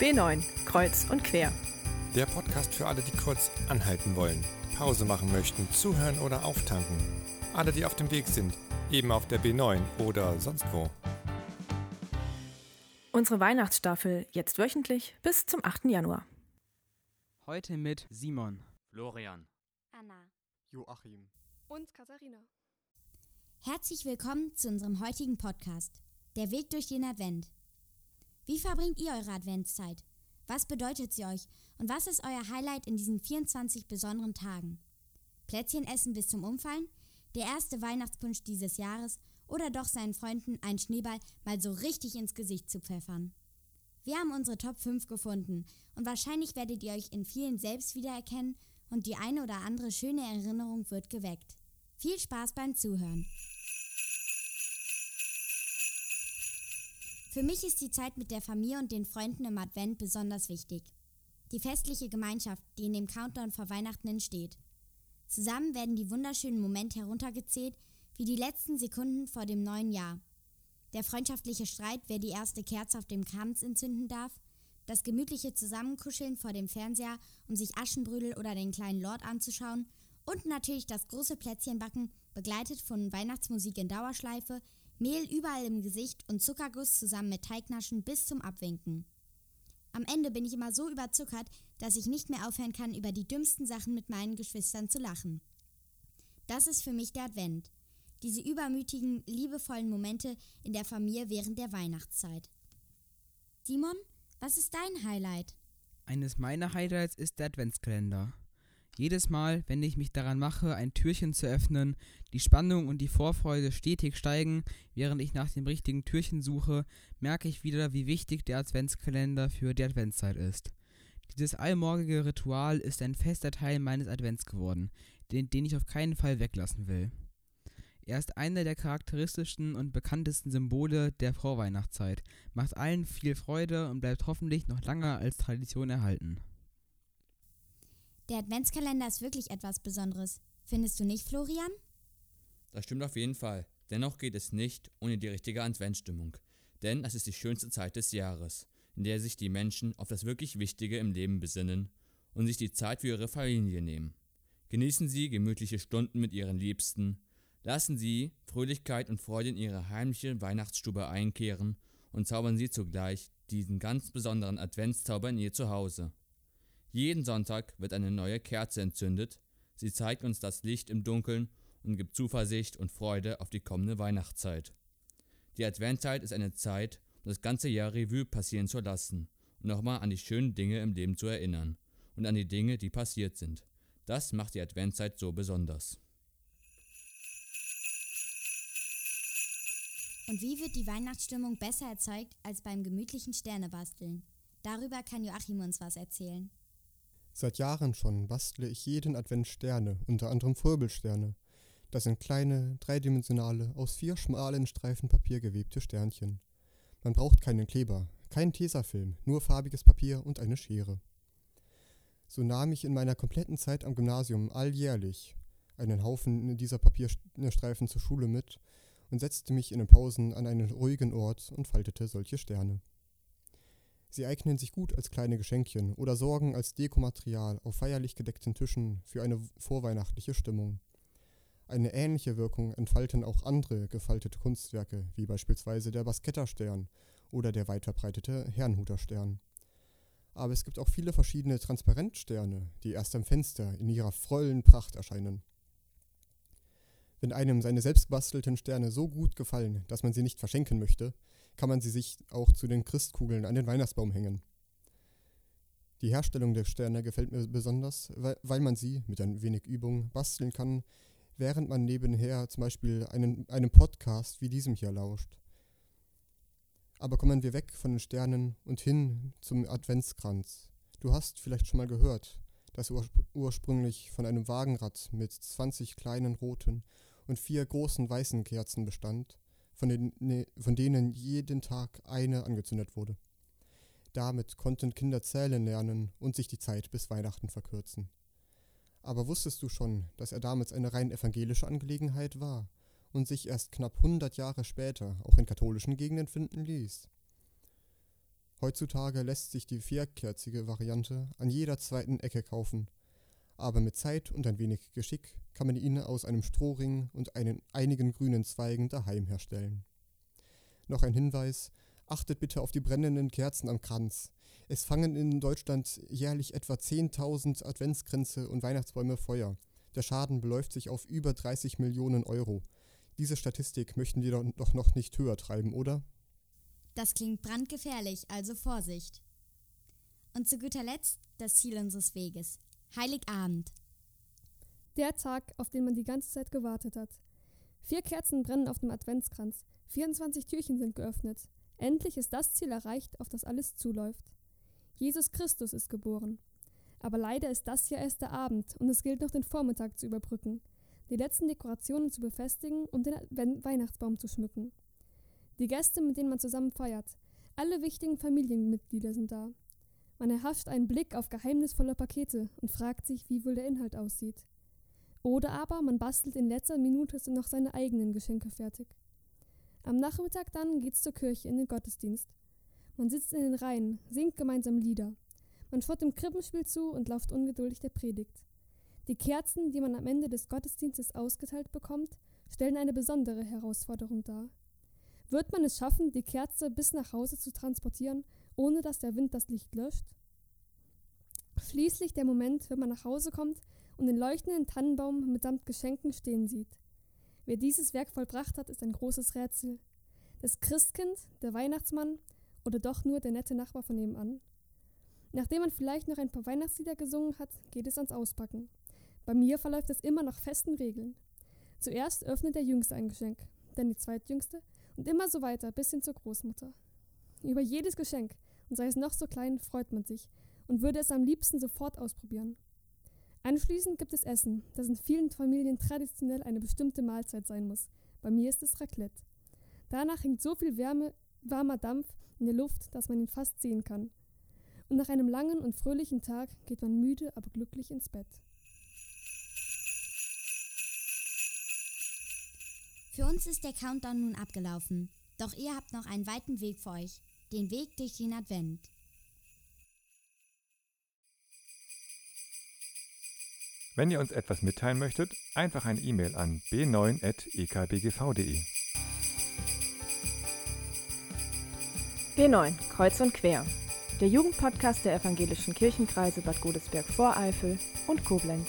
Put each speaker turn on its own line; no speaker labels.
B9, Kreuz und Quer.
Der Podcast für alle, die kurz anhalten wollen, Pause machen möchten, zuhören oder auftanken. Alle, die auf dem Weg sind, eben auf der B9 oder sonst wo.
Unsere Weihnachtsstaffel jetzt wöchentlich bis zum 8. Januar.
Heute mit Simon,
Florian,
Anna
Joachim.
und Katharina.
Herzlich willkommen zu unserem heutigen Podcast, Der Weg durch den Advent. Wie verbringt ihr eure Adventszeit? Was bedeutet sie euch und was ist euer Highlight in diesen 24 besonderen Tagen? Plätzchen essen bis zum Umfallen? Der erste Weihnachtspunsch dieses Jahres oder doch seinen Freunden einen Schneeball mal so richtig ins Gesicht zu pfeffern? Wir haben unsere Top 5 gefunden und wahrscheinlich werdet ihr euch in vielen selbst wiedererkennen und die eine oder andere schöne Erinnerung wird geweckt. Viel Spaß beim Zuhören. Für mich ist die Zeit mit der Familie und den Freunden im Advent besonders wichtig. Die festliche Gemeinschaft, die in dem Countdown vor Weihnachten entsteht. Zusammen werden die wunderschönen Momente heruntergezählt, wie die letzten Sekunden vor dem neuen Jahr. Der freundschaftliche Streit, wer die erste Kerze auf dem Kranz entzünden darf, das gemütliche Zusammenkuscheln vor dem Fernseher, um sich Aschenbrödel oder den kleinen Lord anzuschauen und natürlich das große Plätzchenbacken, begleitet von Weihnachtsmusik in Dauerschleife, Mehl überall im Gesicht und Zuckerguss zusammen mit Teignaschen bis zum Abwinken. Am Ende bin ich immer so überzuckert, dass ich nicht mehr aufhören kann, über die dümmsten Sachen mit meinen Geschwistern zu lachen. Das ist für mich der Advent. Diese übermütigen, liebevollen Momente in der Familie während der Weihnachtszeit. Simon, was ist dein Highlight?
Eines meiner Highlights ist der Adventskalender. Jedes Mal, wenn ich mich daran mache, ein Türchen zu öffnen, die Spannung und die Vorfreude stetig steigen, während ich nach dem richtigen Türchen suche, merke ich wieder, wie wichtig der Adventskalender für die Adventszeit ist. Dieses allmorgige Ritual ist ein fester Teil meines Advents geworden, den, den ich auf keinen Fall weglassen will. Er ist einer der charakteristischsten und bekanntesten Symbole der Vorweihnachtszeit, macht allen viel Freude und bleibt hoffentlich noch lange als Tradition erhalten.
Der Adventskalender ist wirklich etwas Besonderes. Findest du nicht, Florian?
Das stimmt auf jeden Fall. Dennoch geht es nicht ohne die richtige Adventsstimmung. Denn es ist die schönste Zeit des Jahres, in der sich die Menschen auf das wirklich Wichtige im Leben besinnen und sich die Zeit für ihre Familie nehmen. Genießen Sie gemütliche Stunden mit Ihren Liebsten, lassen Sie Fröhlichkeit und Freude in Ihre heimliche Weihnachtsstube einkehren und zaubern Sie zugleich diesen ganz besonderen Adventszauber in Ihr Zuhause. Jeden Sonntag wird eine neue Kerze entzündet. Sie zeigt uns das Licht im Dunkeln und gibt Zuversicht und Freude auf die kommende Weihnachtszeit. Die Adventzeit ist eine Zeit, um das ganze Jahr Revue passieren zu lassen und nochmal an die schönen Dinge im Leben zu erinnern und an die Dinge, die passiert sind. Das macht die Adventzeit so besonders.
Und wie wird die Weihnachtsstimmung besser erzeugt als beim gemütlichen Sternebasteln? Darüber kann Joachim uns was erzählen.
Seit Jahren schon bastle ich jeden Advent Sterne, unter anderem Vorbelsterne. Das sind kleine, dreidimensionale, aus vier schmalen Streifen Papier gewebte Sternchen. Man braucht keinen Kleber, keinen Tesafilm, nur farbiges Papier und eine Schere. So nahm ich in meiner kompletten Zeit am Gymnasium alljährlich einen Haufen dieser Papierstreifen zur Schule mit und setzte mich in den Pausen an einen ruhigen Ort und faltete solche Sterne. Sie eignen sich gut als kleine Geschenkchen oder sorgen als Dekomaterial auf feierlich gedeckten Tischen für eine vorweihnachtliche Stimmung. Eine ähnliche Wirkung entfalten auch andere gefaltete Kunstwerke, wie beispielsweise der Basketterstern oder der weit verbreitete Herrnhuterstern. Aber es gibt auch viele verschiedene Transparentsterne, die erst am Fenster in ihrer vollen Pracht erscheinen. Wenn einem seine selbstgebastelten Sterne so gut gefallen, dass man sie nicht verschenken möchte, kann man sie sich auch zu den Christkugeln an den Weihnachtsbaum hängen. Die Herstellung der Sterne gefällt mir besonders, weil, man sie mit ein wenig Übung basteln kann, während man nebenher zum Beispiel einen, einem Podcast wie diesem hier lauscht. Aber kommen wir weg von den Sternen und hin zum Adventskranz. Du hast vielleicht schon mal gehört, dass er ursprünglich von einem Wagenrad mit 20 kleinen roten und vier großen weißen Kerzen bestand, von, den, ne, von denen jeden Tag eine angezündet wurde. Damit konnten Kinder zählen lernen und sich die Zeit bis Weihnachten verkürzen. Aber wusstest du schon, dass er damals eine rein evangelische Angelegenheit war und sich erst knapp 100 Jahre später auch in katholischen Gegenden finden ließ? Heutzutage lässt sich die vierkerzige Variante an jeder zweiten Ecke kaufen. Aber mit Zeit und ein wenig Geschick kann man ihn aus einem Strohring und einen, einigen grünen Zweigen daheim herstellen. Noch ein Hinweis, achtet bitte auf die brennenden Kerzen am Kranz. Es fangen in Deutschland jährlich etwa 10.000 Adventskränze und Weihnachtsbäume Feuer. Der Schaden beläuft sich auf über 30 Millionen Euro. Diese Statistik möchten wir doch noch nicht höher treiben, oder?
Das klingt brandgefährlich, also Vorsicht. Und zu guter Letzt das Ziel unseres Weges. Heiligabend.
Der Tag, auf den man die ganze Zeit gewartet hat. Vier Kerzen brennen auf dem Adventskranz. 24 Türchen sind geöffnet. Endlich ist das Ziel erreicht, auf das alles zuläuft. Jesus Christus ist geboren. Aber leider ist das ja erst der Abend und es gilt noch den Vormittag zu überbrücken, die letzten Dekorationen zu befestigen und den Weihnachtsbaum zu schmücken. Die Gäste, mit denen man zusammen feiert, alle wichtigen Familienmitglieder sind da. Man erhascht einen Blick auf geheimnisvolle Pakete und fragt sich, wie wohl der Inhalt aussieht. Oder aber man bastelt in letzter Minute noch seine eigenen Geschenke fertig. Am Nachmittag dann geht's zur Kirche in den Gottesdienst. Man sitzt in den Reihen, singt gemeinsam Lieder. Man schaut dem Krippenspiel zu und lauft ungeduldig der Predigt. Die Kerzen, die man am Ende des Gottesdienstes ausgeteilt bekommt, stellen eine besondere Herausforderung dar. Wird man es schaffen, die Kerze bis nach Hause zu transportieren, ohne dass der Wind das Licht löscht? Schließlich der Moment, wenn man nach Hause kommt und den leuchtenden Tannenbaum mitsamt Geschenken stehen sieht. Wer dieses Werk vollbracht hat, ist ein großes Rätsel. Das Christkind, der Weihnachtsmann oder doch nur der nette Nachbar von nebenan? Nachdem man vielleicht noch ein paar Weihnachtslieder gesungen hat, geht es ans Auspacken. Bei mir verläuft es immer nach festen Regeln. Zuerst öffnet der Jüngste ein Geschenk, dann die Zweitjüngste und immer so weiter bis hin zur Großmutter. Über jedes Geschenk, und sei es noch so klein, freut man sich und würde es am liebsten sofort ausprobieren. Anschließend gibt es Essen, das in vielen Familien traditionell eine bestimmte Mahlzeit sein muss. Bei mir ist es Raclette. Danach hängt so viel Wärme, warmer Dampf in der Luft, dass man ihn fast sehen kann. Und nach einem langen und fröhlichen Tag geht man müde, aber glücklich ins Bett.
Für uns ist der Countdown nun abgelaufen. Doch ihr habt noch einen weiten Weg vor euch. Den Weg durch den Advent.
Wenn ihr uns etwas mitteilen möchtet, einfach eine E-Mail an b9.ekbgv.de.
B9, Kreuz und Quer. Der Jugendpodcast der evangelischen Kirchenkreise Bad Godesberg-Voreifel und Koblenz.